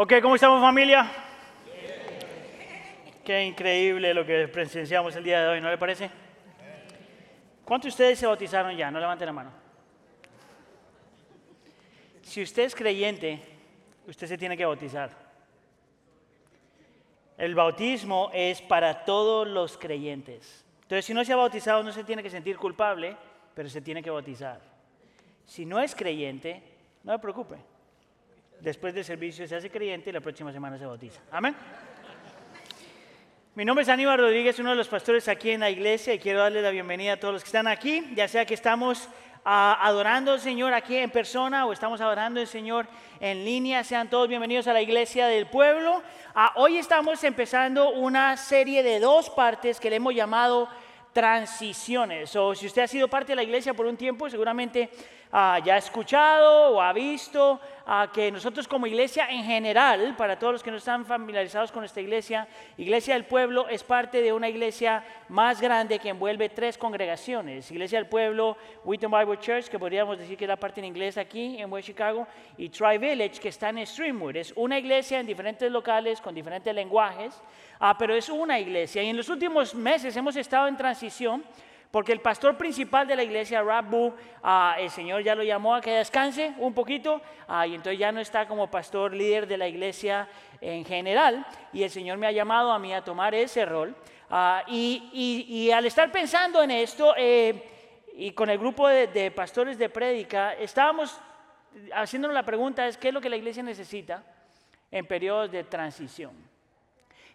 Ok, ¿cómo estamos familia? Qué increíble lo que presenciamos el día de hoy, ¿no le parece? ¿Cuántos de ustedes se bautizaron ya? No levanten la mano. Si usted es creyente, usted se tiene que bautizar. El bautismo es para todos los creyentes. Entonces, si no se ha bautizado, no se tiene que sentir culpable, pero se tiene que bautizar. Si no es creyente, no me preocupe. Después del servicio se hace creyente y la próxima semana se bautiza. Amén. Mi nombre es Aníbal Rodríguez, uno de los pastores aquí en la iglesia y quiero darle la bienvenida a todos los que están aquí, ya sea que estamos ah, adorando al Señor aquí en persona o estamos adorando al Señor en línea. Sean todos bienvenidos a la iglesia del pueblo. Ah, hoy estamos empezando una serie de dos partes que le hemos llamado transiciones. O si usted ha sido parte de la iglesia por un tiempo, seguramente ah, ya ha escuchado o ha visto que nosotros como iglesia en general, para todos los que no están familiarizados con esta iglesia, Iglesia del Pueblo es parte de una iglesia más grande que envuelve tres congregaciones. Iglesia del Pueblo, Wheaton Bible Church, que podríamos decir que es la parte en inglés aquí en West Chicago, y Tri Village, que está en Streamwood. Es una iglesia en diferentes locales, con diferentes lenguajes, ah, pero es una iglesia. Y en los últimos meses hemos estado en transición porque el pastor principal de la iglesia, Rabu, ah, el Señor ya lo llamó a que descanse un poquito, ah, y entonces ya no está como pastor líder de la iglesia en general, y el Señor me ha llamado a mí a tomar ese rol. Ah, y, al estar pensando en esto, eh, y con el grupo de, pastores de prédica, estábamos haciéndonos la pregunta, es qué es lo que la iglesia necesita en periodos de transición.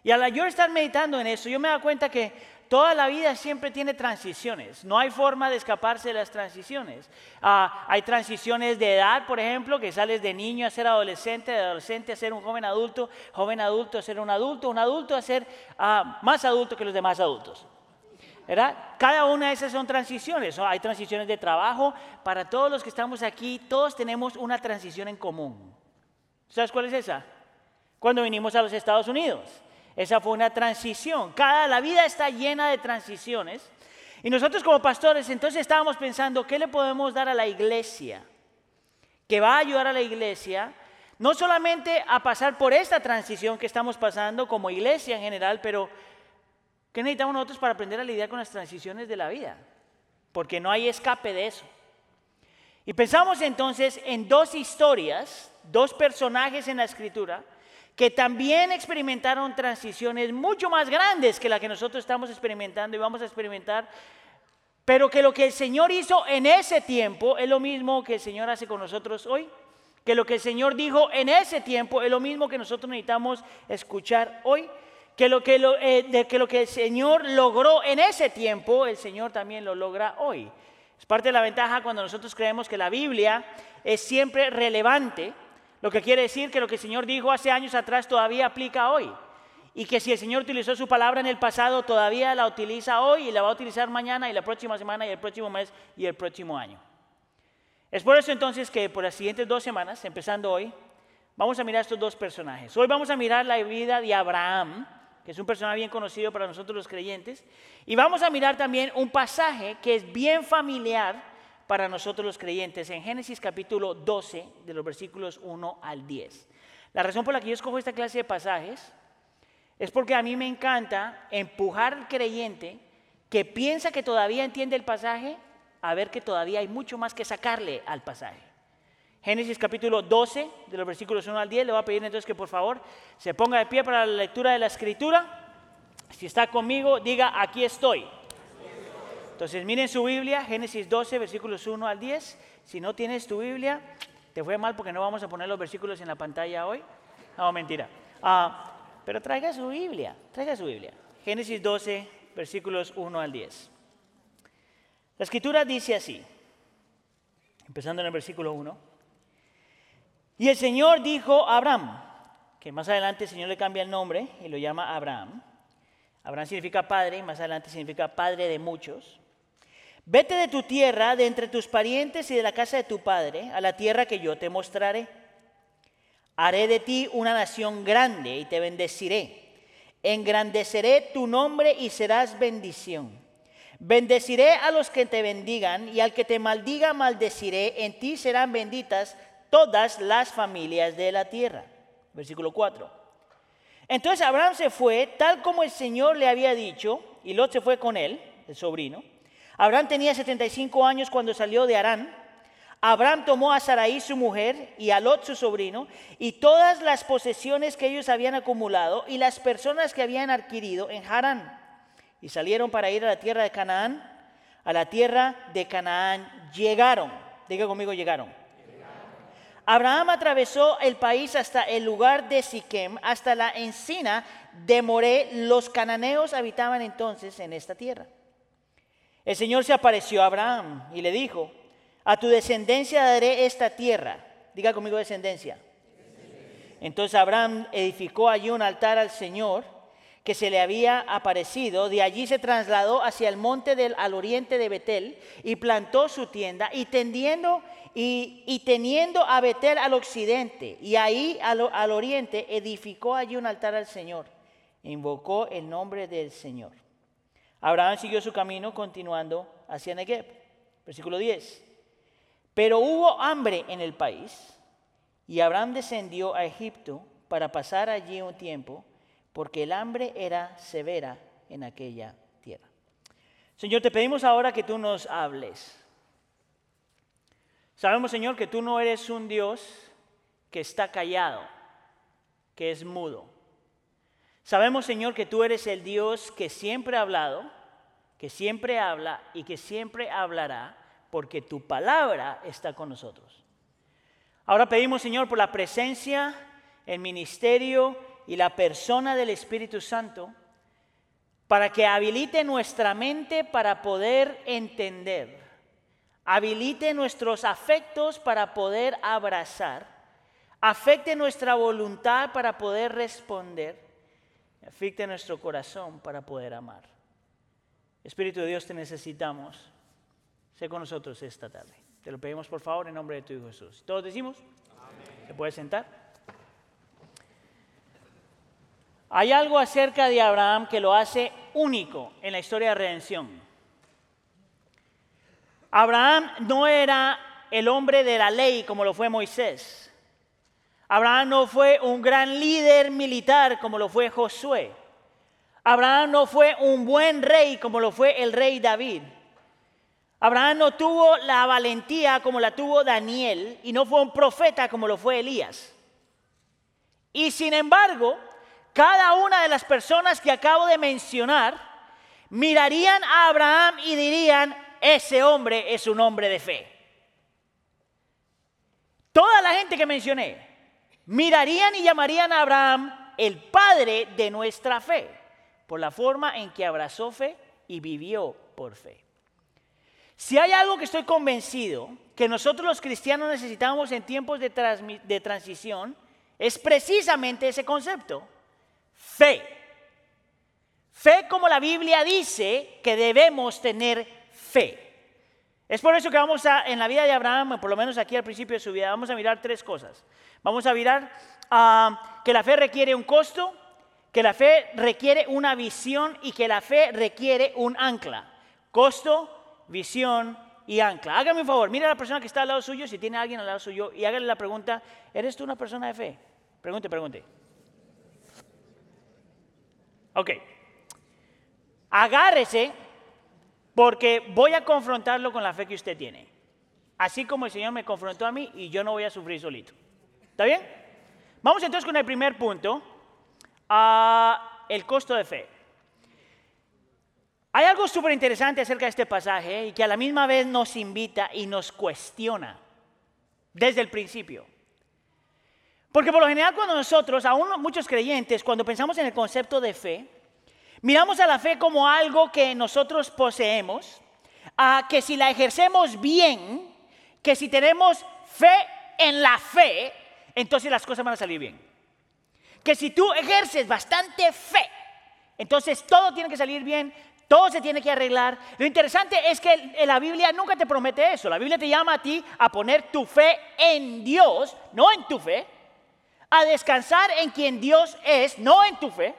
Y al yo estar meditando en eso, yo me da cuenta que toda la vida siempre tiene transiciones. No hay forma de escaparse de las transiciones. Ah, hay transiciones de edad, por ejemplo, que sales de niño a ser adolescente, de adolescente a ser un joven adulto, joven adulto a ser un adulto, un adulto a ser ah, más adulto que los demás adultos. ¿verdad? Cada una de esas son transiciones. Hay transiciones de trabajo. Para todos los que estamos aquí, todos tenemos una transición en común. ¿Sabes cuál es esa? Cuando vinimos a los Estados Unidos. Esa fue una transición. Cada la vida está llena de transiciones. Y nosotros como pastores entonces estábamos pensando, ¿qué le podemos dar a la iglesia? Que va a ayudar a la iglesia no solamente a pasar por esta transición que estamos pasando como iglesia en general, pero ¿qué necesitamos nosotros para aprender a lidiar con las transiciones de la vida? Porque no hay escape de eso. Y pensamos entonces en dos historias, dos personajes en la escritura, que también experimentaron transiciones mucho más grandes que la que nosotros estamos experimentando y vamos a experimentar, pero que lo que el Señor hizo en ese tiempo es lo mismo que el Señor hace con nosotros hoy, que lo que el Señor dijo en ese tiempo es lo mismo que nosotros necesitamos escuchar hoy, que lo que, eh, de que lo que el Señor logró en ese tiempo, el Señor también lo logra hoy. Es parte de la ventaja cuando nosotros creemos que la Biblia es siempre relevante lo que quiere decir que lo que el Señor dijo hace años atrás todavía aplica hoy. Y que si el Señor utilizó su palabra en el pasado, todavía la utiliza hoy y la va a utilizar mañana y la próxima semana y el próximo mes y el próximo año. Es por eso entonces que por las siguientes dos semanas, empezando hoy, vamos a mirar estos dos personajes. Hoy vamos a mirar la vida de Abraham, que es un personaje bien conocido para nosotros los creyentes, y vamos a mirar también un pasaje que es bien familiar para nosotros los creyentes en Génesis capítulo 12, de los versículos 1 al 10. La razón por la que yo escojo esta clase de pasajes es porque a mí me encanta empujar al creyente que piensa que todavía entiende el pasaje a ver que todavía hay mucho más que sacarle al pasaje. Génesis capítulo 12, de los versículos 1 al 10, le voy a pedir entonces que por favor se ponga de pie para la lectura de la escritura. Si está conmigo, diga, aquí estoy. Entonces miren su Biblia, Génesis 12, versículos 1 al 10. Si no tienes tu Biblia, te fue mal porque no vamos a poner los versículos en la pantalla hoy. No, mentira. Ah, pero traiga su Biblia, traiga su Biblia. Génesis 12, versículos 1 al 10. La escritura dice así, empezando en el versículo 1. Y el Señor dijo a Abraham, que más adelante el Señor le cambia el nombre y lo llama Abraham. Abraham significa padre y más adelante significa padre de muchos. Vete de tu tierra, de entre tus parientes y de la casa de tu padre, a la tierra que yo te mostraré. Haré de ti una nación grande y te bendeciré. Engrandeceré tu nombre y serás bendición. Bendeciré a los que te bendigan y al que te maldiga maldeciré. En ti serán benditas todas las familias de la tierra. Versículo 4. Entonces Abraham se fue tal como el Señor le había dicho, y Lot se fue con él, el sobrino. Abraham tenía 75 años cuando salió de Arán. Abraham tomó a Sarai su mujer y a Lot su sobrino y todas las posesiones que ellos habían acumulado y las personas que habían adquirido en Harán. Y salieron para ir a la tierra de Canaán. A la tierra de Canaán llegaron. Diga conmigo, llegaron. Abraham atravesó el país hasta el lugar de Siquem, hasta la encina de Moré. Los cananeos habitaban entonces en esta tierra. El Señor se apareció a Abraham y le dijo, a tu descendencia daré esta tierra. Diga conmigo descendencia. Entonces Abraham edificó allí un altar al Señor que se le había aparecido. De allí se trasladó hacia el monte del al oriente de Betel y plantó su tienda y tendiendo y, teniendo a Betel al occidente y ahí al, al oriente edificó allí un altar al Señor. Invocó el nombre del Señor. Abraham siguió su camino continuando hacia Negev. Versículo 10. Pero hubo hambre en el país y Abraham descendió a Egipto para pasar allí un tiempo porque el hambre era severa en aquella tierra. Señor, te pedimos ahora que tú nos hables. Sabemos, Señor, que tú no eres un Dios que está callado, que es mudo. Sabemos, Señor, que tú eres el Dios que siempre ha hablado, que siempre habla y que siempre hablará, porque tu palabra está con nosotros. Ahora pedimos, Señor, por la presencia, el ministerio y la persona del Espíritu Santo, para que habilite nuestra mente para poder entender habilite nuestros afectos para poder abrazar, afecte nuestra voluntad para poder responder, afecte nuestro corazón para poder amar. Espíritu de Dios, te necesitamos. Sé con nosotros esta tarde. Te lo pedimos por favor en nombre de tu Hijo Jesús. ¿Todos decimos? Amén. ¿Se puede sentar? Hay algo acerca de Abraham que lo hace único en la historia de redención. Abraham no era el hombre de la ley como lo fue Moisés. Abraham no fue un gran líder militar como lo fue Josué. Abraham no fue un buen rey como lo fue el rey David. Abraham no tuvo la valentía como la tuvo Daniel y no fue un profeta como lo fue Elías. Y sin embargo, cada una de las personas que acabo de mencionar mirarían a Abraham y dirían, ese hombre es un hombre de fe. Toda la gente que mencioné mirarían y llamarían a Abraham el padre de nuestra fe, por la forma en que abrazó fe y vivió por fe. Si hay algo que estoy convencido que nosotros los cristianos necesitamos en tiempos de, transición, es precisamente ese concepto, fe. Fe como la Biblia dice que debemos tener fe. Es por eso que vamos a, en la vida de Abraham, por lo menos aquí al principio de su vida, vamos a mirar tres cosas. Vamos a mirar ah, que la fe requiere un costo, que la fe requiere una visión y que la fe requiere un ancla. Costo, visión y ancla. Hágame un favor, mire a la persona que está al lado suyo, si tiene alguien al lado suyo, y hágale la pregunta, ¿eres tú una persona de fe? Pregunte, pregunte. Ok. Agárrese porque voy a confrontarlo con la fe que usted tiene. Así como el Señor me confrontó a mí y yo no voy a sufrir solito. ¿Está bien? Vamos entonces con el primer punto, el costo de fe. Hay algo súper interesante acerca de este pasaje y que a la misma vez nos invita y nos cuestiona desde el principio. Porque por lo general cuando nosotros, aún muchos creyentes, cuando pensamos en el concepto de fe, Miramos a la fe como algo que nosotros poseemos, a que si la ejercemos bien, que si tenemos fe en la fe, entonces las cosas van a salir bien. Que si tú ejerces bastante fe, entonces todo tiene que salir bien, todo se tiene que arreglar. Lo interesante es que la Biblia nunca te promete eso. La Biblia te llama a ti a poner tu fe en Dios, no en tu fe, a descansar en quien Dios es, no en tu fe.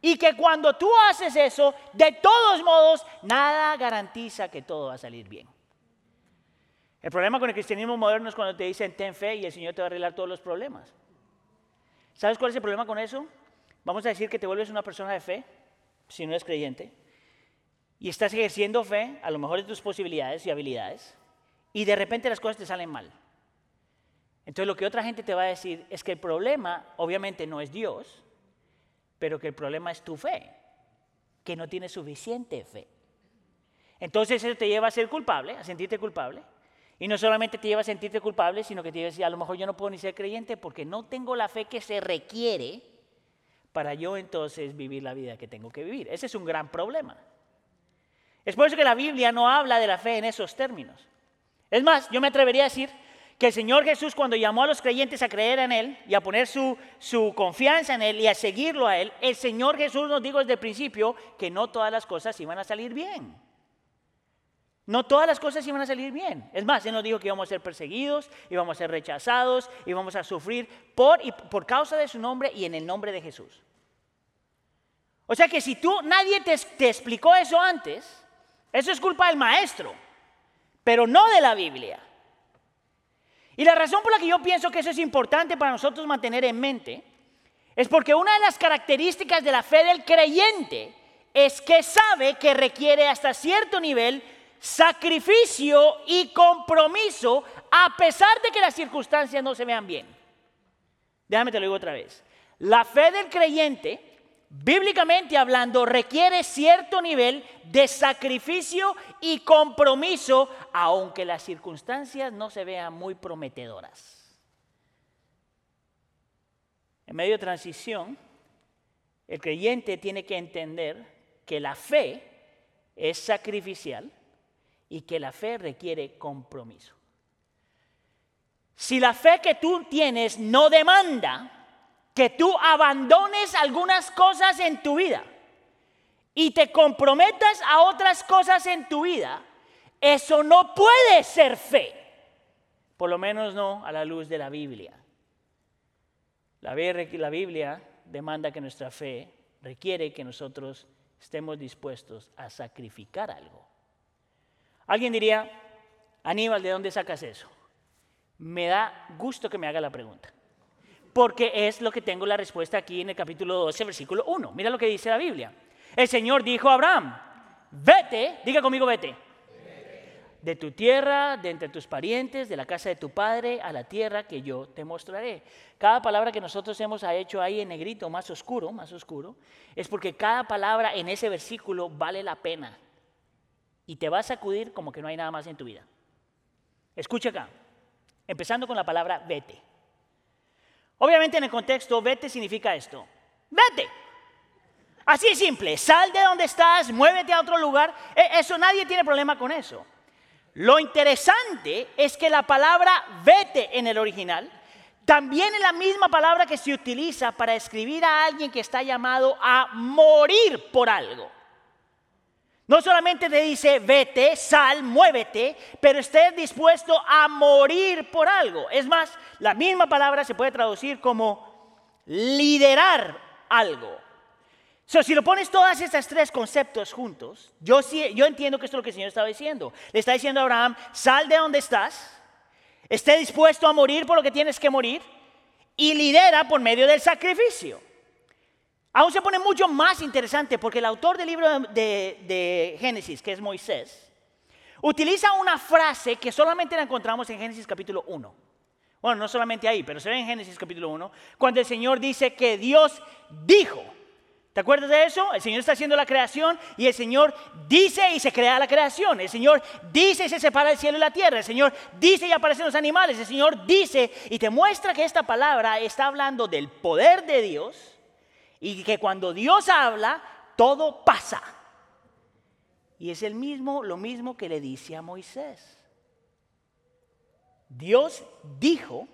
Y que cuando tú haces eso, de todos modos, nada garantiza que todo va a salir bien. El problema con el cristianismo moderno es cuando te dicen ten fe y el Señor te va a arreglar todos los problemas. ¿Sabes cuál es el problema con eso? Vamos a decir que te vuelves una persona de fe, si no eres creyente, y estás ejerciendo fe, a lo mejor de tus posibilidades y habilidades, y de repente las cosas te salen mal. Entonces lo que otra gente te va a decir es que el problema obviamente no es Dios, pero que el problema es tu fe, que no tienes suficiente fe. Entonces eso te lleva a ser culpable, a sentirte culpable. Y no solamente te lleva a sentirte culpable, sino que te lleva a decir, a lo mejor yo no puedo ni ser creyente porque no tengo la fe que se requiere para yo entonces vivir la vida que tengo que vivir. Ese es un gran problema. Es por eso que la Biblia no habla de la fe en esos términos. Es más, yo me atrevería a decir que el Señor Jesús cuando llamó a los creyentes a creer en Él y a poner su, su confianza en Él y a seguirlo a Él, el Señor Jesús nos dijo desde el principio que no todas las cosas iban a salir bien. No todas las cosas iban a salir bien. Es más, Él nos dijo que íbamos a ser perseguidos, íbamos a ser rechazados, íbamos a sufrir por, y por causa de su nombre y en el nombre de Jesús. O sea que si tú, nadie te, te explicó eso antes, eso es culpa del maestro, pero no de la Biblia. Y la razón por la que yo pienso que eso es importante para nosotros mantener en mente es porque una de las características de la fe del creyente es que sabe que requiere hasta cierto nivel sacrificio y compromiso a pesar de que las circunstancias no se vean bien. Déjame te lo digo otra vez. La fe del creyente bíblicamente hablando, requiere cierto nivel de sacrificio y compromiso, aunque las circunstancias no se vean muy prometedoras. En medio de transición, el creyente tiene que entender que la fe es sacrificial y que la fe requiere compromiso. Si la fe que tú tienes no demanda que tú abandones algunas cosas en tu vida y te comprometas a otras cosas en tu vida, eso no puede ser fe. Por lo menos no a la luz de la Biblia. La, Biblia demanda que nuestra fe requiere que nosotros estemos dispuestos a sacrificar algo. Alguien diría, Aníbal, ¿de dónde sacas eso? Me da gusto que me haga la pregunta porque es lo que tengo la respuesta aquí en el capítulo 12, versículo 1. Mira lo que dice la Biblia. El Señor dijo a Abraham, vete, diga conmigo, vete. De tu tierra, de entre tus parientes, de la casa de tu padre, a la tierra que yo te mostraré. Cada palabra que nosotros hemos hecho ahí en negrito, más oscuro, más oscuro, es porque cada palabra en ese versículo vale la pena. Y te va a sacudir como que no hay nada más en tu vida. Escucha acá, empezando con la palabra vete. Obviamente en el contexto, vete significa esto. Vete. Así es simple, sal de donde estás, muévete a otro lugar. E, eso nadie tiene problema con eso. Lo interesante es que la palabra vete en el original también es la misma palabra que se utiliza para escribir a alguien que está llamado a morir por algo. No solamente te dice, vete, sal, muévete, pero estés dispuesto a morir por algo. Es más, la misma palabra se puede traducir como liderar algo. So, si lo pones todas estas tres conceptos juntos, yo, yo entiendo que esto es lo que el Señor estaba diciendo. Le está diciendo a Abraham, sal de donde estás, esté dispuesto a morir por lo que tienes que morir y lidera por medio del sacrificio. Aún se pone mucho más interesante porque el autor del libro de, Génesis, que es Moisés, utiliza una frase que solamente la encontramos en Génesis capítulo 1. Bueno, no solamente ahí, pero se ve en Génesis capítulo 1, cuando el Señor dice que Dios dijo. ¿Te acuerdas de eso? El Señor está haciendo la creación y el Señor dice y se crea la creación. El Señor dice y se separa el cielo y la tierra. El Señor dice y aparecen los animales. El Señor dice y te muestra que esta palabra está hablando del poder de Dios y que cuando Dios habla, todo pasa. Y es el mismo, lo mismo que le dice a Moisés. Dios dijo,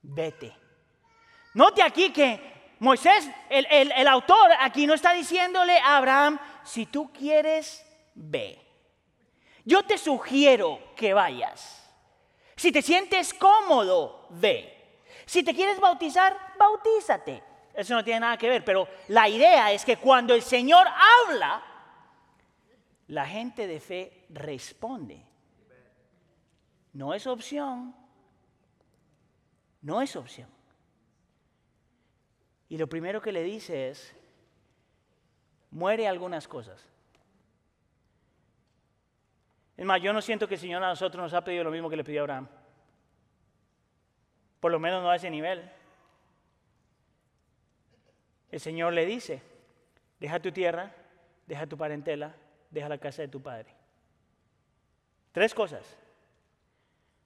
vete. Note aquí que Moisés, el, el, autor aquí no está diciéndole a Abraham, si tú quieres, ve. Yo te sugiero que vayas. Si te sientes cómodo, ve. Si te quieres bautizar, bautízate. Eso no tiene nada que ver, pero la idea es que cuando el Señor habla, la gente de fe responde. No es opción. No es opción. Y lo primero que le dice es, muere algunas cosas. Es más, yo no siento que el Señor a nosotros nos ha pedido lo mismo que le pidió a Abraham. Por lo menos no a ese nivel. El Señor le dice, deja tu tierra, deja tu parentela, deja la casa de tu padre. Tres cosas.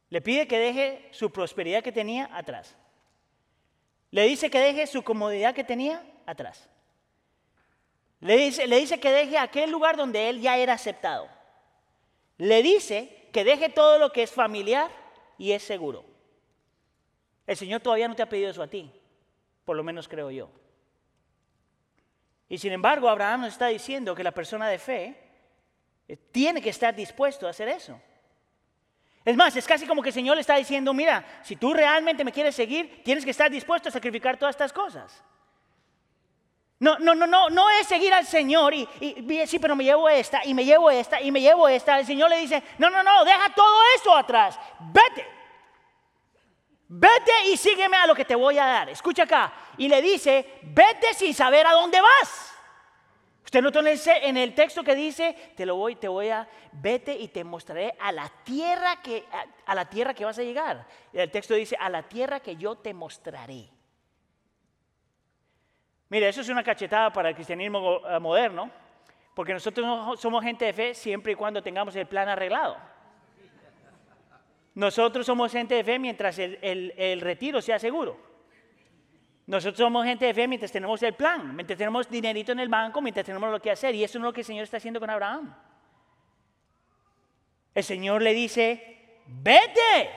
Le pide que deje su prosperidad que tenía atrás. Le dice que deje su comodidad que tenía atrás. Le dice, le dice que deje aquel lugar donde él ya era aceptado. Le dice que deje todo lo que es familiar y es seguro. El Señor todavía no te ha pedido eso a ti, por lo menos creo yo. Y sin embargo, Abraham nos está diciendo que la persona de fe eh, tiene que estar dispuesto a hacer eso. Es más, es casi como que el Señor le está diciendo, mira, si tú realmente me quieres seguir, tienes que estar dispuesto a sacrificar todas estas cosas. No, no, no, no, no es seguir al Señor y, y, sí, pero me llevo esta y me llevo esta y me llevo esta. El Señor le dice, no, no, no, deja todo eso atrás, vete. Vete y sígueme a lo que te voy a dar. Escucha acá. Y le dice, vete sin saber a dónde vas. Usted notó en el, texto que dice, te lo voy, te voy a, vete y te mostraré a la tierra que, a, la tierra que vas a llegar. El texto dice, a la tierra que yo te mostraré. Mire, eso es una cachetada para el cristianismo eh, moderno, porque nosotros somos gente de fe siempre y cuando tengamos el plan arreglado. Nosotros somos gente de fe mientras el retiro sea seguro. Nosotros somos gente de fe mientras tenemos el plan, mientras tenemos dinerito en el banco, mientras tenemos lo que hacer. Y eso es lo que el Señor está haciendo con Abraham. El Señor le dice, vete.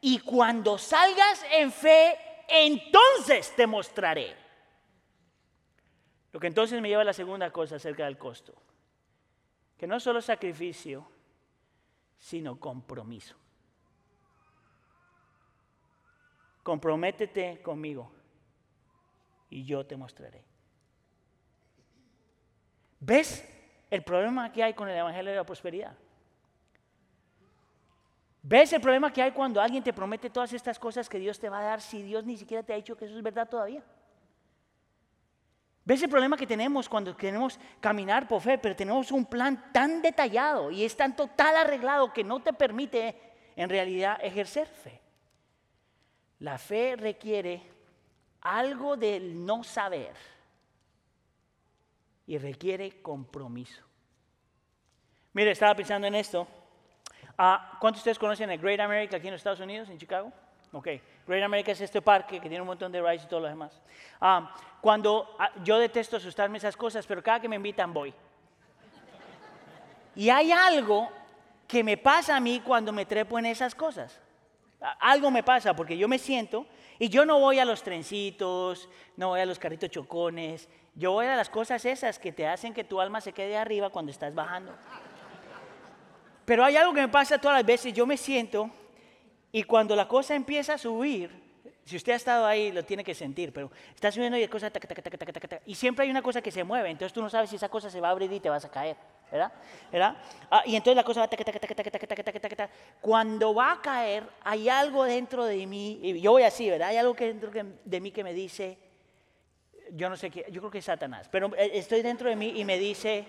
Y cuando salgas en fe, entonces te mostraré. Lo que entonces me lleva a la segunda cosa acerca del costo. Que no es solo sacrificio, sino compromiso. Comprométete conmigo y yo te mostraré. ¿Ves el problema que hay con el Evangelio de la Prosperidad? ¿Ves el problema que hay cuando alguien te promete todas estas cosas que Dios te va a dar si Dios ni siquiera te ha dicho que eso es verdad todavía? ¿Ves el problema que tenemos cuando queremos caminar por fe, pero tenemos un plan tan detallado y es tan total arreglado que no te permite en realidad ejercer fe? La fe requiere algo del no saber y requiere compromiso. Mire, estaba pensando en esto. Ah, ¿Cuántos de ustedes conocen el Great America aquí en los Estados Unidos, en Chicago? Ok, Great America es este parque que tiene un montón de rides y todo lo demás. Ah, cuando ah, yo detesto asustarme esas cosas, pero cada que me invitan voy. Y hay algo que me pasa a mí cuando me trepo en esas cosas. Algo me pasa porque yo me siento y yo no voy a los trencitos, no voy a los carritos chocones, yo voy a las cosas esas que te hacen que tu alma se quede arriba cuando estás bajando. Pero hay algo que me pasa todas las veces, yo me siento y cuando la cosa empieza a subir, si usted ha estado ahí lo tiene que sentir, pero está subiendo y la cosa y siempre hay una cosa que se mueve, entonces tú no sabes si esa cosa se va a abrir y te vas a caer. ¿verdad? ¿verdad? Ah, y entonces la cosa va, cuando va a caer, hay algo dentro de mí, yo voy así, ¿verdad? Hay algo dentro de mí que me dice, yo no sé qué, yo creo que es Satanás, pero estoy dentro de mí y me dice,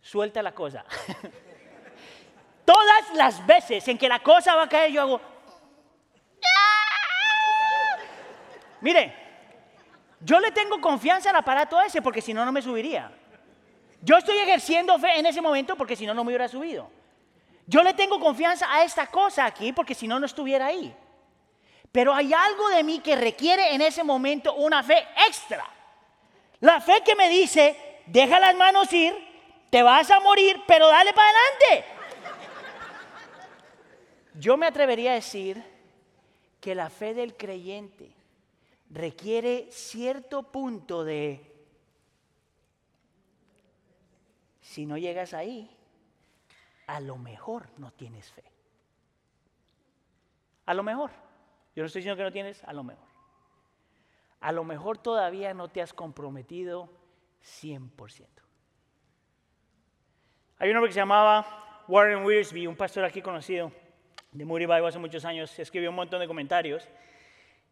suelta la cosa. Todas las veces en que la cosa va a caer, yo hago, mire, yo le tengo confianza al aparato ese porque si no, no me subiría. Yo estoy ejerciendo fe en ese momento porque si no, no me hubiera subido. Yo le tengo confianza a esta cosa aquí porque si no, no estuviera ahí. Pero hay algo de mí que requiere en ese momento una fe extra. La fe que me dice, deja las manos ir, te vas a morir, pero dale para adelante. Yo me atrevería a decir que la fe del creyente requiere cierto punto de Si no llegas ahí, a lo mejor no tienes fe. A lo mejor. Yo no estoy diciendo que no tienes, a lo mejor. A lo mejor todavía no te has comprometido 100%. Hay un hombre que se llamaba Warren Wiersbe, un pastor aquí conocido de Moody Bible hace muchos años, escribió un montón de comentarios.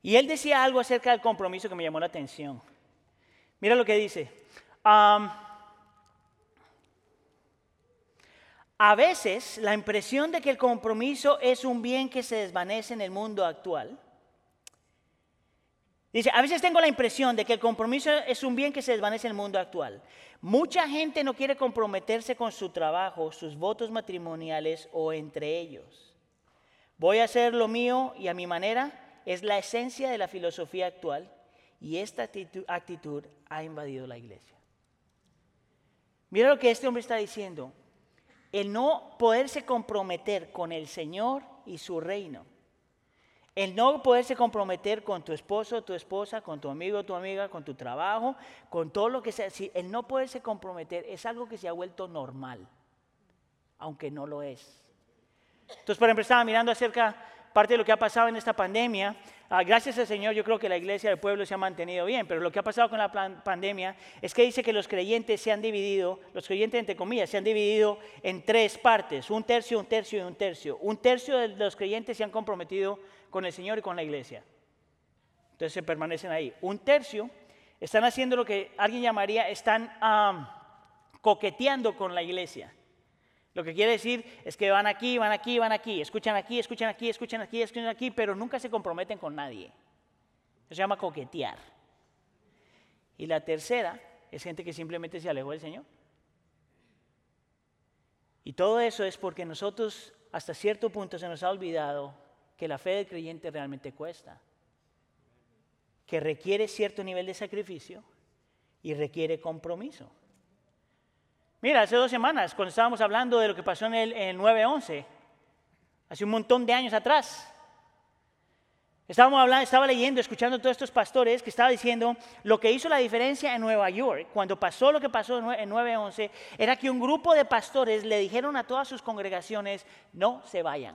Y él decía algo acerca del compromiso que me llamó la atención. Mira lo que dice. A veces la impresión de que el compromiso es un bien que se desvanece en el mundo actual. Dice, a veces tengo la impresión de que el compromiso es un bien que se desvanece en el mundo actual. Mucha gente no quiere comprometerse con su trabajo, sus votos matrimoniales o entre ellos. Voy a hacer lo mío y a mi manera es la esencia de la filosofía actual y esta actitud, ha invadido la iglesia. Mira lo que este hombre está diciendo. El no poderse comprometer con el Señor y su reino. El no poderse comprometer con tu esposo, tu esposa, con tu amigo, tu amiga, con tu trabajo, con todo lo que sea. el no poderse comprometer es algo que se ha vuelto normal, aunque no lo es. Entonces, por ejemplo, estaba mirando acerca parte de lo que ha pasado en esta pandemia, ah, gracias al Señor yo creo que la iglesia del pueblo se ha mantenido bien, pero lo que ha pasado con la pandemia es que dice que los creyentes se han dividido, los creyentes entre comillas, se han dividido en tres partes, un tercio, un tercio y un tercio. Un tercio de los creyentes se han comprometido con el Señor y con la iglesia. Entonces se permanecen ahí. Un tercio están haciendo lo que alguien llamaría, están coqueteando con la iglesia. Lo que quiere decir es que van aquí, van aquí, van aquí, escuchan aquí, escuchan aquí, escuchan aquí, escuchan aquí, pero nunca se comprometen con nadie. Eso se llama coquetear. Y la tercera es gente que simplemente se alejó del Señor. Y todo eso es porque nosotros hasta cierto punto se nos ha olvidado que la fe del creyente realmente cuesta, que requiere cierto nivel de sacrificio y requiere compromiso. Mira, hace dos semanas, cuando estábamos hablando de lo que pasó en el, 9-11, hace un montón de años atrás, estábamos hablando, estaba leyendo, escuchando a todos estos pastores que estaba diciendo lo que hizo la diferencia en Nueva York, cuando pasó lo que pasó en 9-11, era que un grupo de pastores le dijeron a todas sus congregaciones, no se vayan.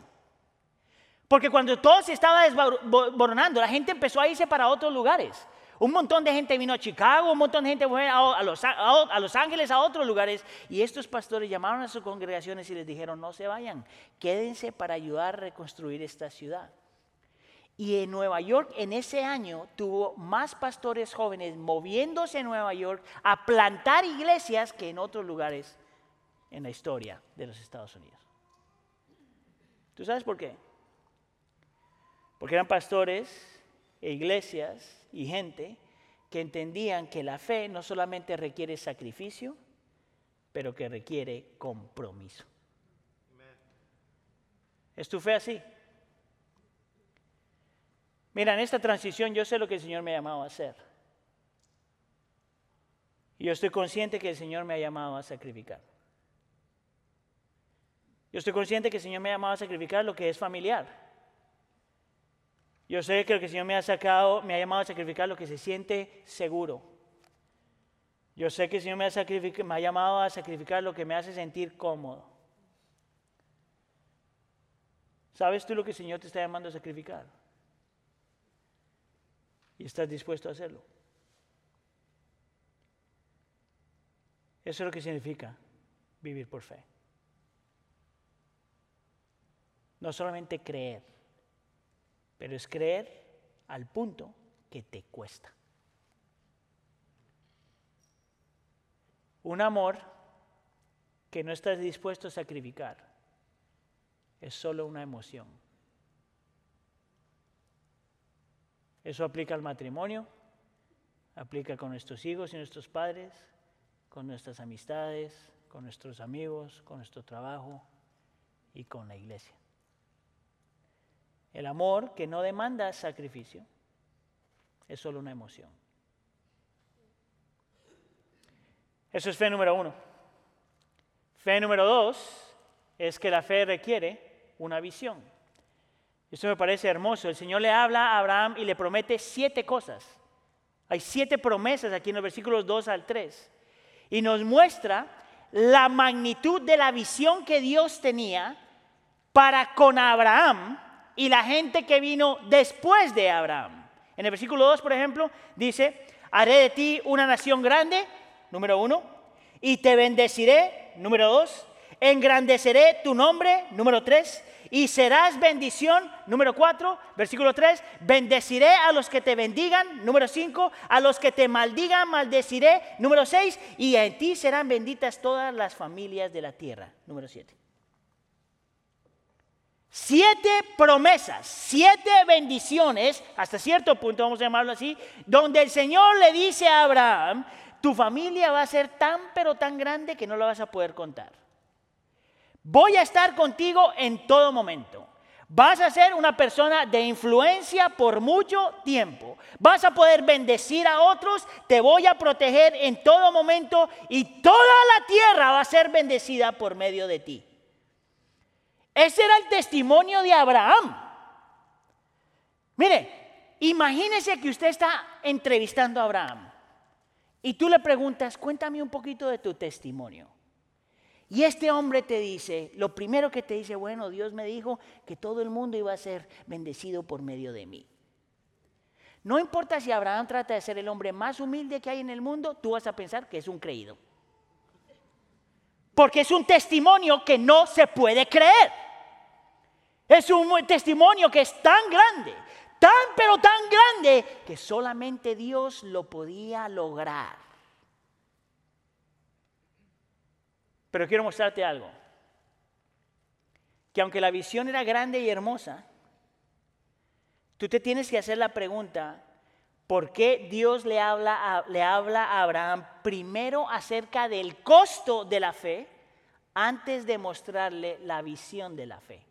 Porque cuando todo se estaba desboronando, la gente empezó a irse para otros lugares. Un montón de gente vino a Chicago, un montón de gente fue a, los, a, Los, Ángeles, a otros lugares. Y estos pastores llamaron a sus congregaciones y les dijeron, no se vayan, quédense para ayudar a reconstruir esta ciudad. Y en Nueva York en ese año tuvo más pastores jóvenes moviéndose en Nueva York a plantar iglesias que en otros lugares en la historia de los Estados Unidos. ¿Tú sabes por qué? Porque eran pastores e iglesias y gente que entendían que la fe no solamente requiere sacrificio, pero que requiere compromiso. ¿Es tu fe así? Mira, en esta transición yo sé lo que el Señor me ha llamado a hacer. Y yo estoy consciente que el Señor me ha llamado a sacrificar. Yo estoy consciente que el Señor me ha llamado a sacrificar lo que es familiar. Yo sé que el Señor me ha sacado, me ha llamado a sacrificar lo que se siente seguro. Yo sé que el Señor me ha, me ha llamado a sacrificar lo que me hace sentir cómodo. ¿Sabes tú lo que el Señor te está llamando a sacrificar? Y estás dispuesto a hacerlo. Eso es lo que significa vivir por fe. No solamente creer, pero es creer al punto que te cuesta. Un amor que no estás dispuesto a sacrificar es solo una emoción. Eso aplica al matrimonio, aplica con nuestros hijos y nuestros padres, con nuestras amistades, con nuestros amigos, con nuestro trabajo y con la iglesia. El amor que no demanda sacrificio es solo una emoción. Eso es fe número uno. Fe número dos es que la fe requiere una visión. Eso me parece hermoso. El Señor le habla a Abraham y le promete siete cosas. Hay siete promesas aquí en los versículos 2 al 3. Y nos muestra la magnitud de la visión que Dios tenía para con Abraham y la gente que vino después de Abraham. En el versículo 2, por ejemplo, dice, haré de ti una nación grande, número uno, y te bendeciré, número dos, engrandeceré tu nombre, número tres, y serás bendición. Número 4, versículo 3, bendeciré a los que te bendigan. Número 5, a los que te maldigan, maldeciré. Número 6, y en ti serán benditas todas las familias de la tierra. Número 7. Siete promesas, siete bendiciones, hasta cierto punto vamos a llamarlo así, donde el Señor le dice a Abraham, tu familia va a ser tan pero tan grande que no la vas a poder contar. Voy a estar contigo en todo momento. Vas a ser una persona de influencia por mucho tiempo. Vas a poder bendecir a otros, te voy a proteger en todo momento y toda la tierra va a ser bendecida por medio de ti. Ese era el testimonio de Abraham. Mire, imagínese que usted está entrevistando a Abraham y tú le preguntas, cuéntame un poquito de tu testimonio. Y este hombre te dice, lo primero que te dice, bueno, Dios me dijo que todo el mundo iba a ser bendecido por medio de mí. No importa si Abraham trata de ser el hombre más humilde que hay en el mundo, tú vas a pensar que es un creído. Porque es un testimonio que no se puede creer. Es un testimonio que es tan grande, tan pero tan grande, que solamente Dios lo podía lograr. Pero quiero mostrarte algo. Que aunque la visión era grande y hermosa, tú te tienes que hacer la pregunta, ¿por qué Dios le habla a, le habla a Abraham primero acerca del costo de la fe antes de mostrarle la visión de la fe?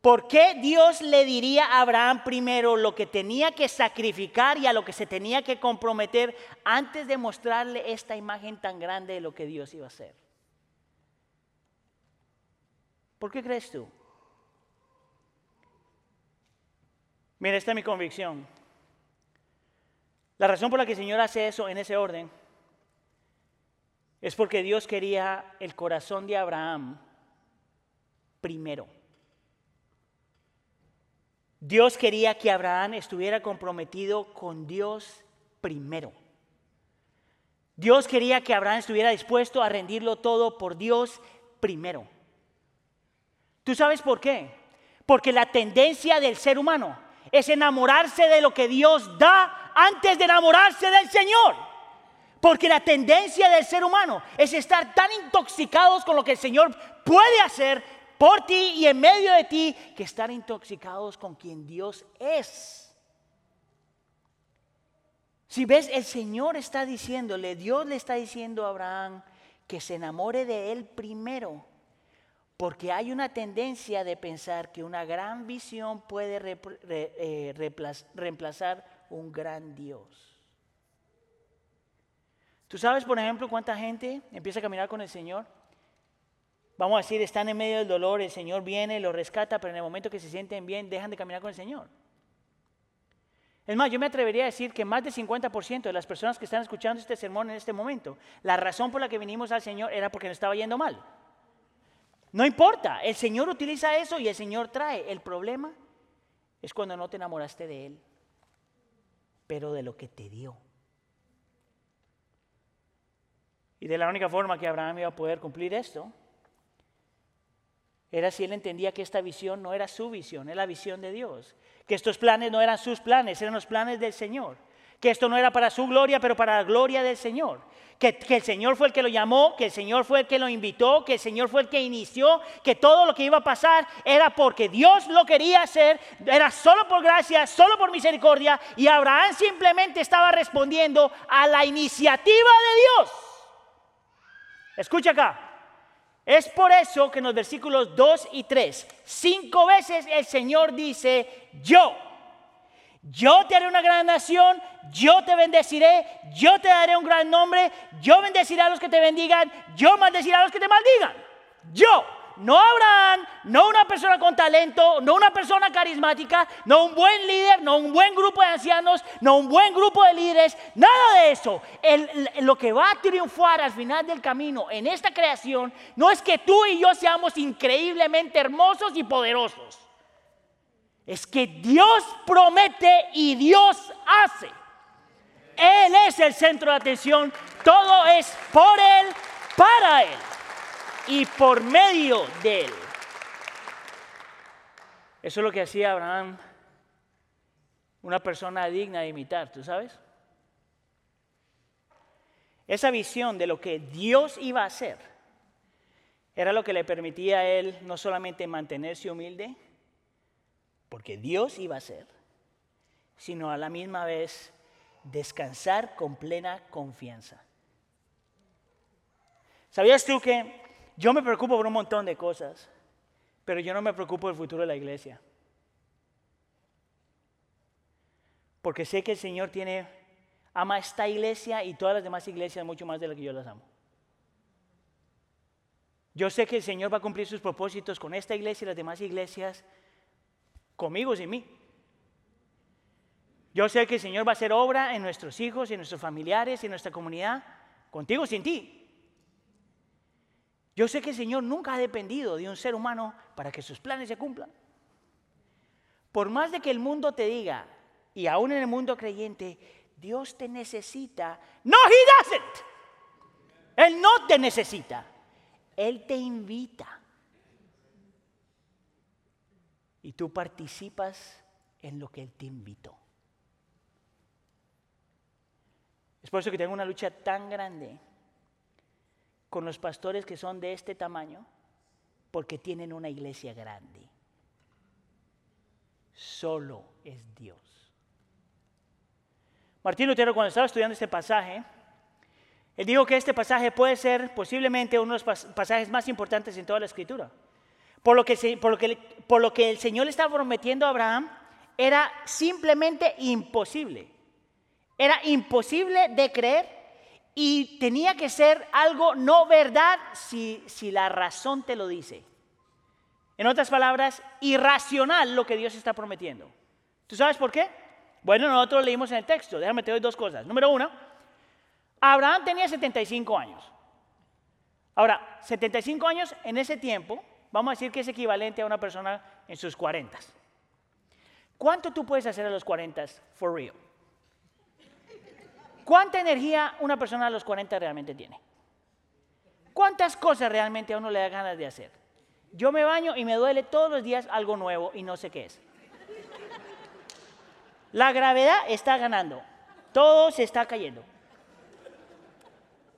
¿Por qué Dios le diría a Abraham primero lo que tenía que sacrificar y a lo que se tenía que comprometer antes de mostrarle esta imagen tan grande de lo que Dios iba a hacer? ¿Por qué crees tú? Mira, esta es mi convicción. La razón por la que el Señor hace eso en ese orden es porque Dios quería el corazón de Abraham primero. Dios quería que Abraham estuviera comprometido con Dios primero. Dios quería que Abraham estuviera dispuesto a rendirlo todo por Dios primero. ¿Tú sabes por qué? Porque la tendencia del ser humano es enamorarse de lo que Dios da antes de enamorarse del Señor. Porque la tendencia del ser humano es estar tan intoxicados con lo que el Señor puede hacer por ti y en medio de ti que estar intoxicados con quien Dios es. Si ves, el Señor está diciéndole, Dios le está diciendo a Abraham que se enamore de él primero, porque hay una tendencia de pensar que una gran visión puede eh, reemplazar un gran Dios. ¿Tú sabes, por ejemplo, cuánta gente empieza a caminar con el Señor? Vamos a decir, están en medio del dolor, el Señor viene, los rescata, pero en el momento que se sienten bien, dejan de caminar con el Señor. Es más, yo me atrevería a decir que más del 50% de las personas que están escuchando este sermón en este momento, la razón por la que vinimos al Señor era porque nos estaba yendo mal. No importa, el Señor utiliza eso y el Señor trae. El problema es cuando no te enamoraste de Él, pero de lo que te dio. Y de la única forma que Abraham iba a poder cumplir esto era si él entendía que esta visión no era su visión, era la visión de Dios. Que estos planes no eran sus planes, eran los planes del Señor. Que esto no era para su gloria, pero para la gloria del Señor. Que, el Señor fue el que lo llamó, que el Señor fue el que lo invitó, que el Señor fue el que inició, que todo lo que iba a pasar era porque Dios lo quería hacer, era solo por gracia, solo por misericordia, y Abraham simplemente estaba respondiendo a la iniciativa de Dios. Escucha acá, es por eso que en los versículos 2 y 3, cinco veces el Señor dice, yo, yo te haré una gran nación, yo te bendeciré, yo te daré un gran nombre, yo bendeciré a los que te bendigan, yo maldeciré a los que te maldigan. Yo, no Abraham, no una persona con talento, no una persona carismática, no un buen líder, no un buen grupo de ancianos, no un buen grupo de líderes, nada de eso. lo que va a triunfar al final del camino en esta creación no es que tú y yo seamos increíblemente hermosos y poderosos. Es que Dios promete y Dios hace. Él es el centro de atención, todo es por Él, para Él y por medio de Él. Eso es lo que hacía Abraham, una persona digna de imitar, ¿tú sabes? Esa visión de lo que Dios iba a hacer era lo que le permitía a él no solamente mantenerse humilde, porque Dios iba a hacer, sino a la misma vez descansar con plena confianza. ¿Sabías tú que yo me preocupo por un montón de cosas, pero yo no me preocupo del futuro de la iglesia? Porque sé que el Señor tiene ama esta iglesia y todas las demás iglesias mucho más de lo que yo las amo. Yo sé que el Señor va a cumplir sus propósitos con esta iglesia y las demás iglesias, conmigo y sin mí. Yo sé que el Señor va a hacer obra en nuestros hijos, en nuestros familiares, en nuestra comunidad, contigo sin ti. Yo sé que el Señor nunca ha dependido de un ser humano para que sus planes se cumplan. Por más de que el mundo te diga, y aún en el mundo creyente, Dios te necesita. No, He doesn't. Él no te necesita. Él te invita. Y tú participas en lo que Él te invitó. Es por eso que tengo una lucha tan grande con los pastores que son de este tamaño, porque tienen una iglesia grande. Solo es Dios. Martín Lutero cuando estaba estudiando este pasaje, él dijo que este pasaje puede ser posiblemente uno de los pasajes más importantes en toda la escritura. Por lo que, por lo que, por lo que el Señor le estaba prometiendo a Abraham, era simplemente imposible. Era imposible de creer y tenía que ser algo no verdad si, si la razón te lo dice. En otras palabras, irracional lo que Dios está prometiendo. ¿Tú sabes por qué? Bueno, nosotros leímos en el texto. Déjame te doy dos cosas. Número uno, Abraham tenía 75 años. Ahora, 75 años en ese tiempo, vamos a decir que es equivalente a una persona en sus 40. ¿Cuánto tú puedes hacer a los 40 for real? ¿Cuánta energía una persona a los 40 realmente tiene? ¿Cuántas cosas realmente a uno le da ganas de hacer? Yo me baño y me duele todos los días algo nuevo y no sé qué es. La gravedad está ganando. Todo se está cayendo.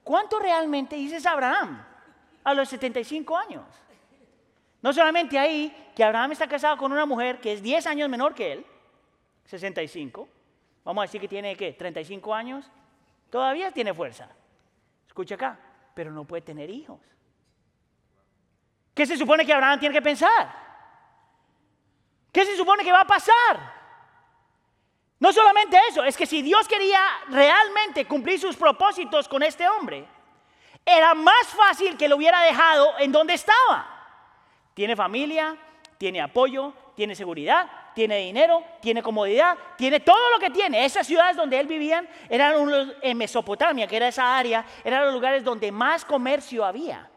¿Cuánto realmente dices Abraham a los 75 años? No solamente ahí, que Abraham está casado con una mujer que es 10 años menor que él, 65. Vamos a decir que tiene, ¿qué? 35 años. Todavía tiene fuerza. Escucha acá, pero no puede tener hijos. ¿Qué se supone que Abraham tiene que pensar? ¿Qué se supone que va a pasar? No solamente eso, es que si Dios quería realmente cumplir sus propósitos con este hombre, era más fácil que lo hubiera dejado en donde estaba. Tiene familia, tiene apoyo, tiene seguridad, tiene dinero, tiene comodidad, tiene todo lo que tiene. Esas ciudades donde él vivía eran en Mesopotamia, que era esa área, eran los lugares donde más comercio había.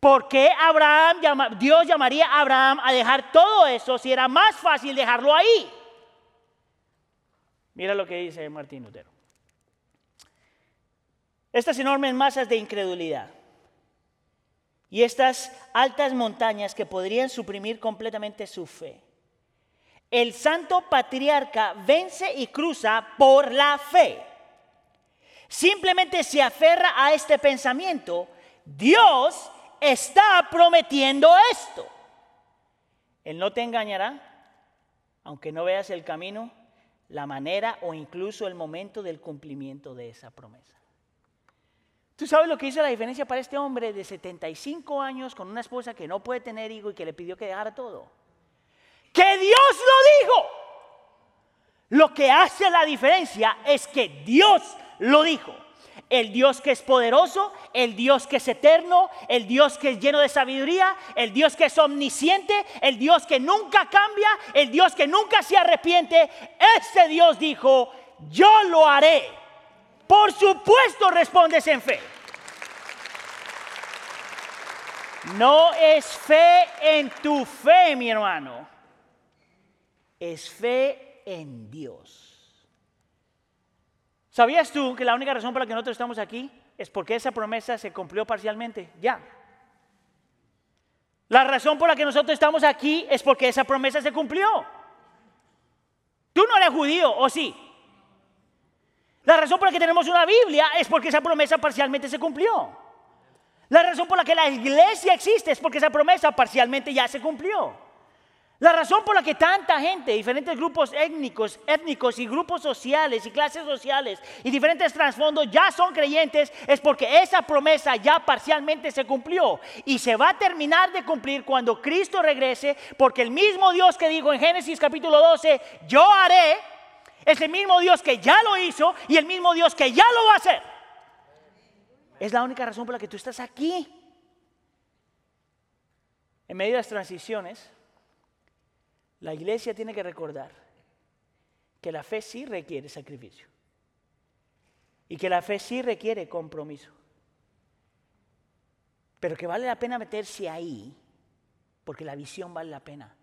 ¿Por qué Abraham, Dios llamaría a Abraham a dejar todo eso si era más fácil dejarlo ahí? Mira lo que dice Martín Lutero. Estas enormes masas de incredulidad y estas altas montañas que podrían suprimir completamente su fe. El santo patriarca vence y cruza por la fe. Simplemente se aferra a este pensamiento. Dios está prometiendo esto. Él no te engañará, aunque no veas el camino la manera o incluso el momento del cumplimiento de esa promesa. ¿Tú sabes lo que hizo la diferencia para este hombre de 75 años con una esposa que no puede tener hijo y que le pidió que dejara todo? Que Dios lo dijo. Lo que hace la diferencia es que Dios lo dijo el Dios que es poderoso, el Dios que es eterno, el Dios que es lleno de sabiduría, el Dios que es omnisciente, el Dios que nunca cambia, el Dios que nunca se arrepiente. Ese Dios dijo, yo lo haré. Por supuesto respondes en fe. No es fe en tu fe, mi hermano. Es fe en Dios. ¿Sabías tú que la única razón por la que nosotros estamos aquí es porque esa promesa se cumplió parcialmente? Ya. La razón por la que nosotros estamos aquí es porque esa promesa se cumplió. Tú no eres judío, ¿o sí? La razón por la que tenemos una Biblia es porque esa promesa parcialmente se cumplió. La razón por la que la iglesia existe es porque esa promesa parcialmente ya se cumplió. La razón por la que tanta gente, diferentes grupos étnicos, étnicos y grupos sociales y clases sociales y diferentes trasfondos ya son creyentes es porque esa promesa ya parcialmente se cumplió y se va a terminar de cumplir cuando Cristo regrese porque el mismo Dios que dijo en Génesis capítulo 12, yo haré, es el mismo Dios que ya lo hizo y el mismo Dios que ya lo va a hacer. Es la única razón por la que tú estás aquí. En medio de las transiciones, la iglesia tiene que recordar que la fe sí requiere sacrificio y que la fe sí requiere compromiso, pero que vale la pena meterse ahí porque la visión vale la pena.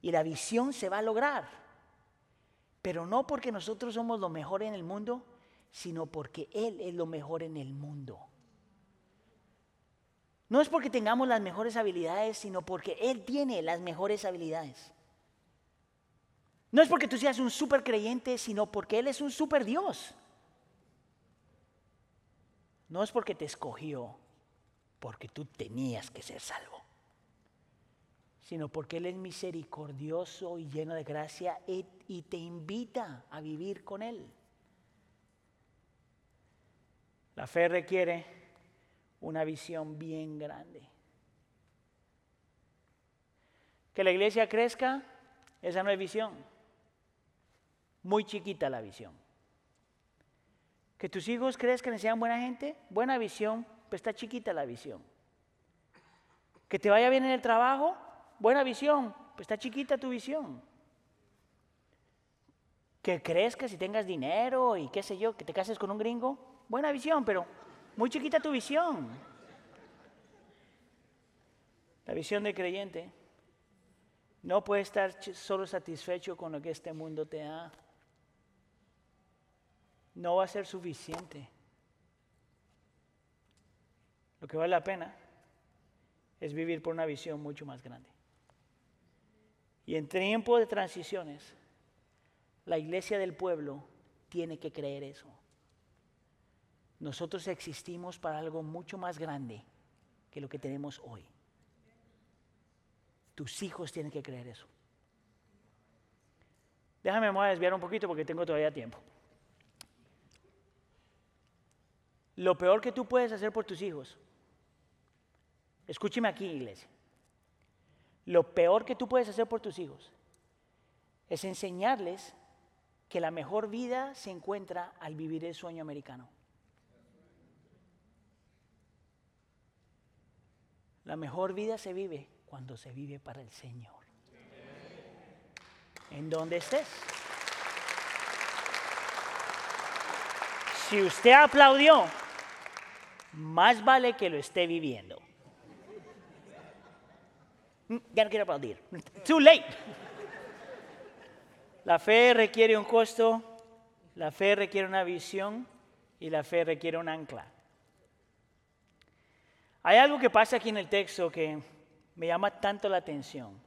Y la visión se va a lograr, pero no porque nosotros somos lo mejor en el mundo, sino porque Él es lo mejor en el mundo. No es porque tengamos las mejores habilidades, sino porque Él tiene las mejores habilidades. No es porque tú seas un super creyente, sino porque Él es un super Dios. No es porque te escogió, porque tú tenías que ser salvo, sino porque Él es misericordioso y lleno de gracia y te invita a vivir con Él. La fe requiere una visión bien grande. Que la iglesia crezca, esa no es visión. Muy chiquita la visión. Que tus hijos crezcan y sean buena gente, buena visión, pues está chiquita la visión. Que te vaya bien en el trabajo, buena visión, pues está chiquita tu visión. Que crezcas y tengas dinero y qué sé yo, que te cases con un gringo, buena visión, pero muy chiquita tu visión. La visión de creyente no puede estar solo satisfecho con lo que este mundo te da. No va a ser suficiente. Lo que vale la pena es vivir por una visión mucho más grande. Y en tiempo de transiciones, la iglesia del pueblo tiene que creer eso. Nosotros existimos para algo mucho más grande que lo que tenemos hoy. Tus hijos tienen que creer eso. Déjame a desviar un poquito porque tengo todavía tiempo. Lo peor que tú puedes hacer por tus hijos, escúcheme aquí, iglesia. Lo peor que tú puedes hacer por tus hijos es enseñarles que la mejor vida se encuentra al vivir el sueño americano. La mejor vida se vive cuando se vive para el Señor. En donde estés. Si usted aplaudió, más vale que lo esté viviendo. Ya no quiero aplaudir. Too late. La fe requiere un costo, la fe requiere una visión y la fe requiere un ancla. Hay algo que pasa aquí en el texto que me llama tanto la atención.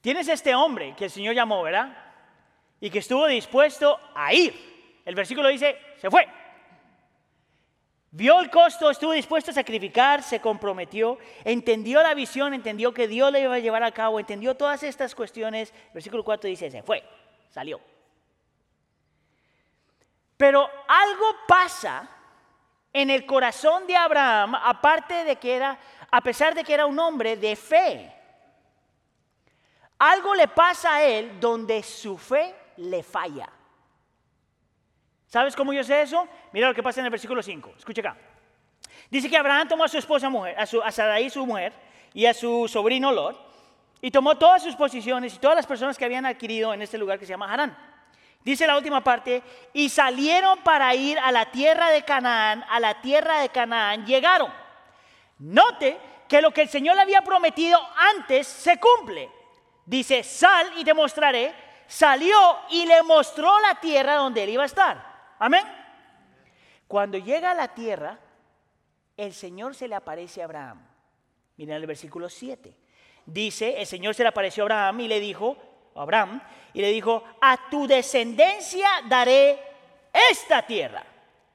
Tienes este hombre que el Señor llamó, ¿verdad? Y que estuvo dispuesto a ir. El versículo dice, se fue. Vio el costo, estuvo dispuesto a sacrificar, se comprometió, entendió la visión, entendió que Dios le iba a llevar a cabo, entendió todas estas cuestiones. El versículo 4 dice, se fue, salió. Pero algo pasa en el corazón de Abraham, aparte de que era, a pesar de que era un hombre de fe, algo le pasa a él donde su fe le falla. ¿Sabes cómo yo sé eso? Mira lo que pasa en el versículo 5. Escucha acá. Dice que Abraham tomó a su esposa mujer, a, su, a Sarai su mujer y a su sobrino Lot, y tomó todas sus posiciones y todas las personas que habían adquirido en este lugar que se llama Harán Dice la última parte, y salieron para ir a la tierra de Canaán, a la tierra de Canaán llegaron. Note que lo que el Señor le había prometido antes se cumple. Dice, sal y te mostraré. Salió y le mostró la tierra donde él iba a estar. Amén. Cuando llega a la tierra, el Señor se le aparece a Abraham. Miren el versículo 7. Dice, el Señor se le apareció a Abraham y le dijo, Abraham, y le dijo, a tu descendencia daré esta tierra.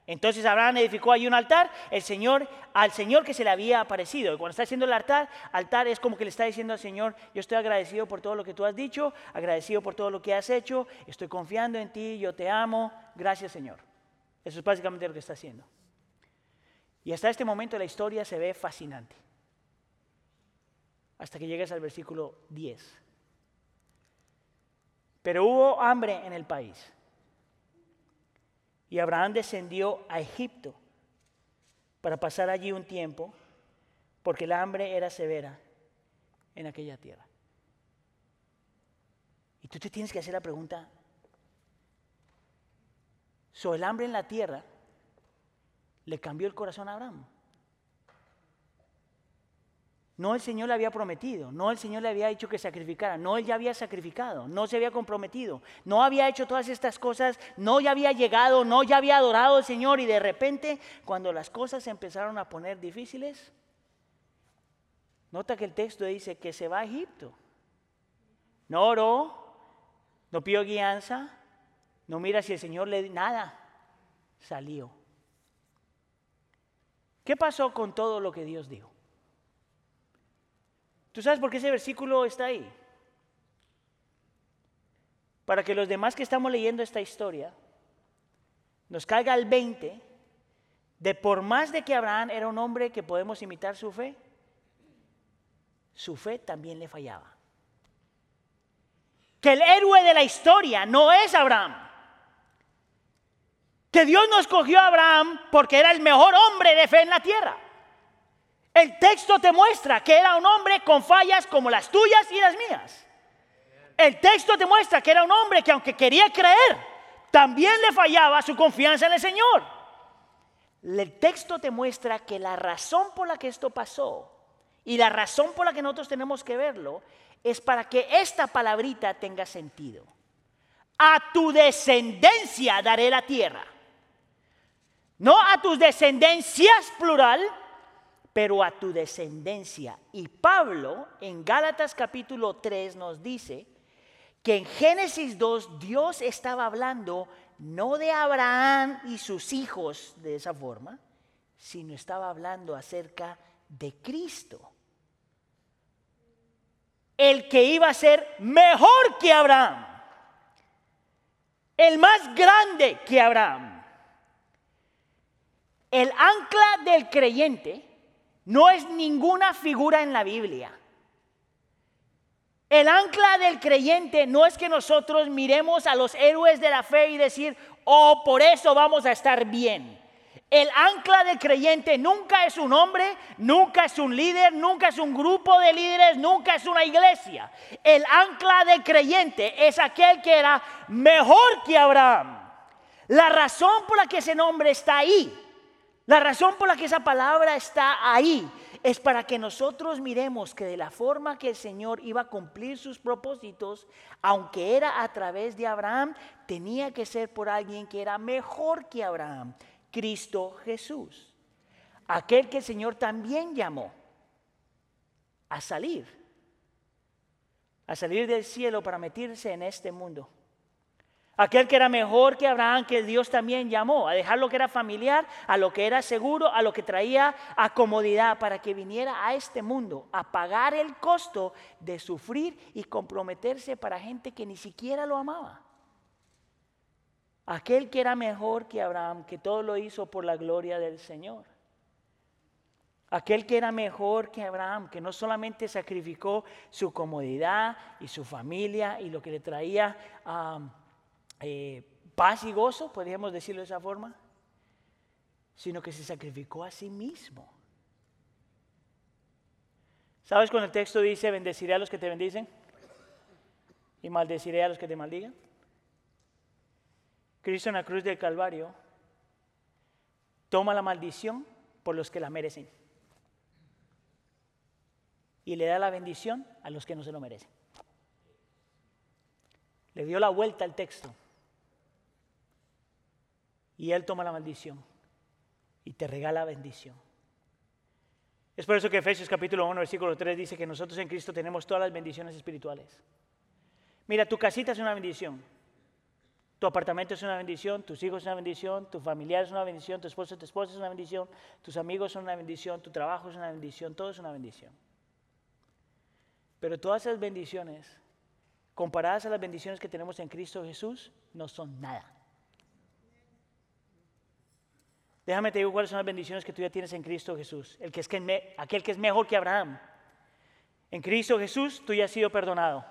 Entonces Abraham edificó ahí un altar el Señor, al Señor que se le había aparecido. Y cuando está haciendo el altar, altar es como que le está diciendo al Señor, yo estoy agradecido por todo lo que tú has dicho, agradecido por todo lo que has hecho, estoy confiando en ti, yo te amo, gracias Señor. Eso es básicamente lo que está haciendo. Y hasta este momento la historia se ve fascinante. Hasta que llegues al versículo 10. Pero hubo hambre en el país. Y Abraham descendió a Egipto para pasar allí un tiempo, porque el hambre era severa en aquella tierra. Y tú te tienes que hacer la pregunta, ¿so el hambre en la tierra le cambió el corazón a Abraham? No el Señor le había prometido, no el Señor le había dicho que sacrificara, no él ya había sacrificado, no se había comprometido, no había hecho todas estas cosas, no ya había llegado, no ya había adorado al Señor y de repente cuando las cosas se empezaron a poner difíciles, nota que el texto dice que se va a Egipto. No oró, no pidió guianza, no mira si el Señor le nada, salió. ¿Qué pasó con todo lo que Dios dijo? ¿Tú sabes por qué ese versículo está ahí? Para que los demás que estamos leyendo esta historia nos caiga el 20 de por más de que Abraham era un hombre que podemos imitar su fe, su fe también le fallaba. Que el héroe de la historia no es Abraham. Que Dios no escogió a Abraham porque era el mejor hombre de fe en la tierra. El texto te muestra que era un hombre con fallas como las tuyas y las mías. El texto te muestra que era un hombre que aunque quería creer, también le fallaba su confianza en el Señor. El texto te muestra que la razón por la que esto pasó y la razón por la que nosotros tenemos que verlo es para que esta palabrita tenga sentido. A tu descendencia daré la tierra. No a tus descendencias plural, pero a tu descendencia. Y Pablo en Gálatas capítulo 3 nos dice que en Génesis 2 Dios estaba hablando no de Abraham y sus hijos de esa forma, sino estaba hablando acerca de Cristo. El que iba a ser mejor que Abraham. El más grande que Abraham. El ancla del creyente no es ninguna figura en la Biblia. El ancla del creyente no es que nosotros miremos a los héroes de la fe y decir, oh, por eso vamos a estar bien. El ancla del creyente nunca es un hombre, nunca es un líder, nunca es un grupo de líderes, nunca es una iglesia. El ancla del creyente es aquel que era mejor que Abraham. La razón por la que ese nombre está ahí la razón por la que esa palabra está ahí es para que nosotros miremos que de la forma que el Señor iba a cumplir sus propósitos, aunque era a través de Abraham, tenía que ser por alguien que era mejor que Abraham, Cristo Jesús. Aquel que el Señor también llamó a salir, a salir del cielo para meterse en este mundo. Aquel que era mejor que Abraham, que Dios también llamó, a dejar lo que era familiar, a lo que era seguro, a lo que traía a comodidad, para que viniera a este mundo a pagar el costo de sufrir y comprometerse para gente que ni siquiera lo amaba. Aquel que era mejor que Abraham, que todo lo hizo por la gloria del Señor. Aquel que era mejor que Abraham, que no solamente sacrificó su comodidad y su familia y lo que le traía a... Eh, paz y gozo, podríamos decirlo de esa forma, sino que se sacrificó a sí mismo. ¿Sabes cuando el texto dice, bendeciré a los que te bendicen y maldeciré a los que te maldigan? Cristo en la cruz del Calvario toma la maldición por los que la merecen y le da la bendición a los que no se lo merecen. Le dio la vuelta al texto y Él toma la maldición y te regala bendición. Es por eso que Efesios capítulo 1, versículo 3 dice que nosotros en Cristo tenemos todas las bendiciones espirituales. Mira, tu casita es una bendición. Tu apartamento es una bendición, tus hijos es una bendición, tu familiar es una bendición, tu esposo, tu esposa es una bendición, tus amigos son una bendición, tu trabajo es una bendición, todo es una bendición. Pero todas esas bendiciones, comparadas a las bendiciones que tenemos en Cristo Jesús, no son nada. Déjame te digo cuáles son las bendiciones que tú ya tienes en Cristo Jesús. El que es que, aquel que es mejor que Abraham. En Cristo Jesús tú ya has sido perdonado.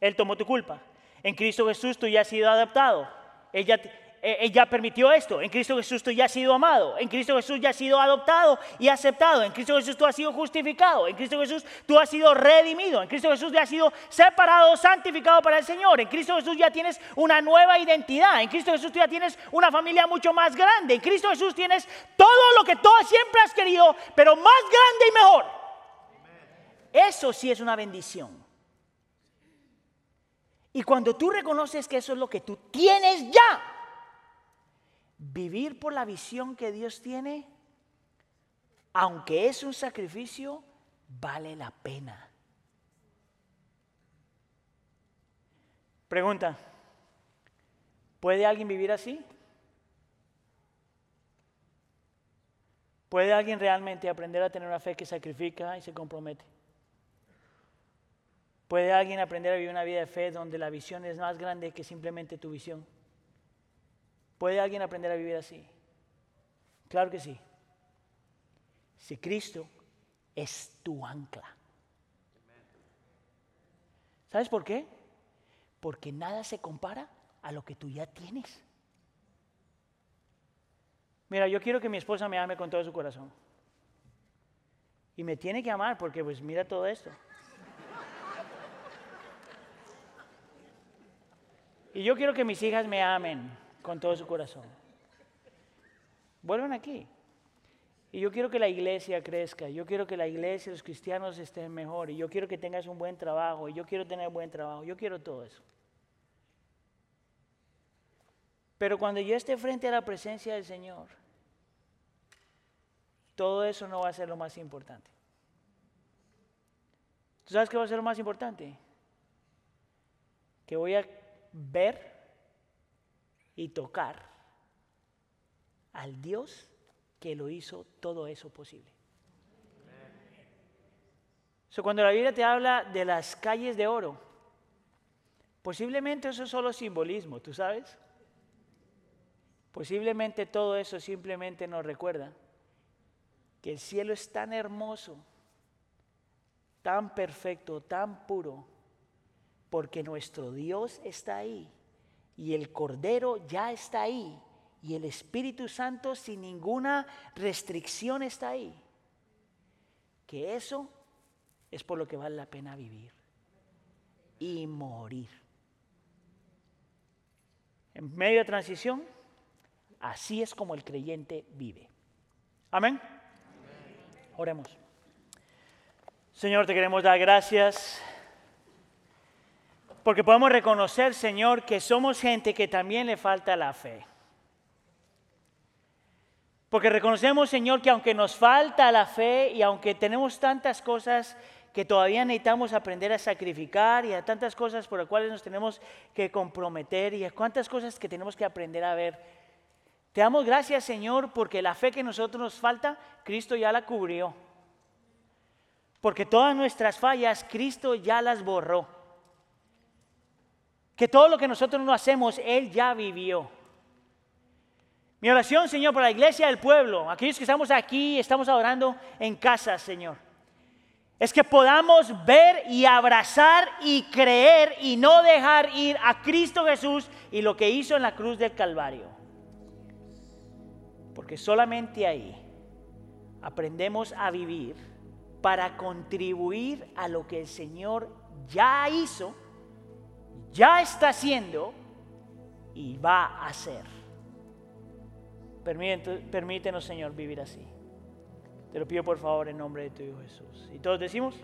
Él tomó tu culpa. En Cristo Jesús tú ya has sido adaptado. Ella, ella permitió esto. En Cristo Jesús tú ya has sido amado. En Cristo Jesús ya has sido adoptado y aceptado. En Cristo Jesús tú has sido justificado. En Cristo Jesús tú has sido redimido. En Cristo Jesús ya has sido separado, santificado para el Señor. En Cristo Jesús ya tienes una nueva identidad. En Cristo Jesús tú ya tienes una familia mucho más grande. En Cristo Jesús tienes todo lo que tú siempre has querido, pero más grande y mejor. Eso sí es una bendición. Y cuando tú reconoces que eso es lo que tú tienes ya, vivir por la visión que Dios tiene, aunque es un sacrificio, vale la pena. Pregunta, ¿puede alguien vivir así? ¿Puede alguien realmente aprender a tener una fe que sacrifica y se compromete? ¿Puede alguien aprender a vivir una vida de fe donde la visión es más grande que simplemente tu visión? ¿Puede alguien aprender a vivir así? Claro que sí. Si Cristo es tu ancla. ¿Sabes por qué? Porque nada se compara a lo que tú ya tienes. Mira, yo quiero que mi esposa me ame con todo su corazón. Y me tiene que amar porque pues mira todo esto. Y yo quiero que mis hijas me amen con todo su corazón. Vuelvan aquí. Y yo quiero que la iglesia crezca, yo quiero que la iglesia, los cristianos estén mejor, y yo quiero que tengas un buen trabajo, y yo quiero tener buen trabajo, yo quiero todo eso. Pero cuando yo esté frente a la presencia del Señor, todo eso no va a ser lo más importante. ¿Tú sabes qué va a ser lo más importante? Que voy a ver y tocar al Dios que lo hizo todo eso posible. cuando la Biblia te habla de las calles de oro, posiblemente eso es solo simbolismo, ¿tú sabes? Posiblemente todo eso simplemente nos recuerda que el cielo es tan hermoso, tan perfecto, tan puro, porque nuestro Dios está ahí y el Cordero ya está ahí y el Espíritu Santo sin ninguna restricción está ahí. Que eso es por lo que vale la pena vivir y morir. En medio de transición, así es como el creyente vive. Amén. Oremos. Señor, te queremos dar gracias porque podemos reconocer, Señor, que somos gente que también le falta la fe. Porque reconocemos, Señor, que aunque nos falta la fe y aunque tenemos tantas cosas que todavía necesitamos aprender a sacrificar y a tantas cosas por las cuales nos tenemos que comprometer y a cuántas cosas que tenemos que aprender a ver. Te damos gracias, Señor, porque la fe que nosotros nos falta, Cristo ya la cubrió. Porque todas nuestras fallas, Cristo ya las borró. Que todo lo que nosotros no hacemos, Él ya vivió. Mi oración, Señor, para la iglesia del pueblo, aquellos que estamos aquí, estamos adorando en casa, Señor, es que podamos ver y abrazar y creer y no dejar ir a Cristo Jesús y lo que hizo en la cruz del Calvario. Porque solamente ahí aprendemos a vivir para contribuir a lo que el Señor ya hizo ya está haciendo y va a hacer. Permítenos, Señor, vivir así. Te lo pido por favor en nombre de tu Hijo Jesús. Y todos decimos...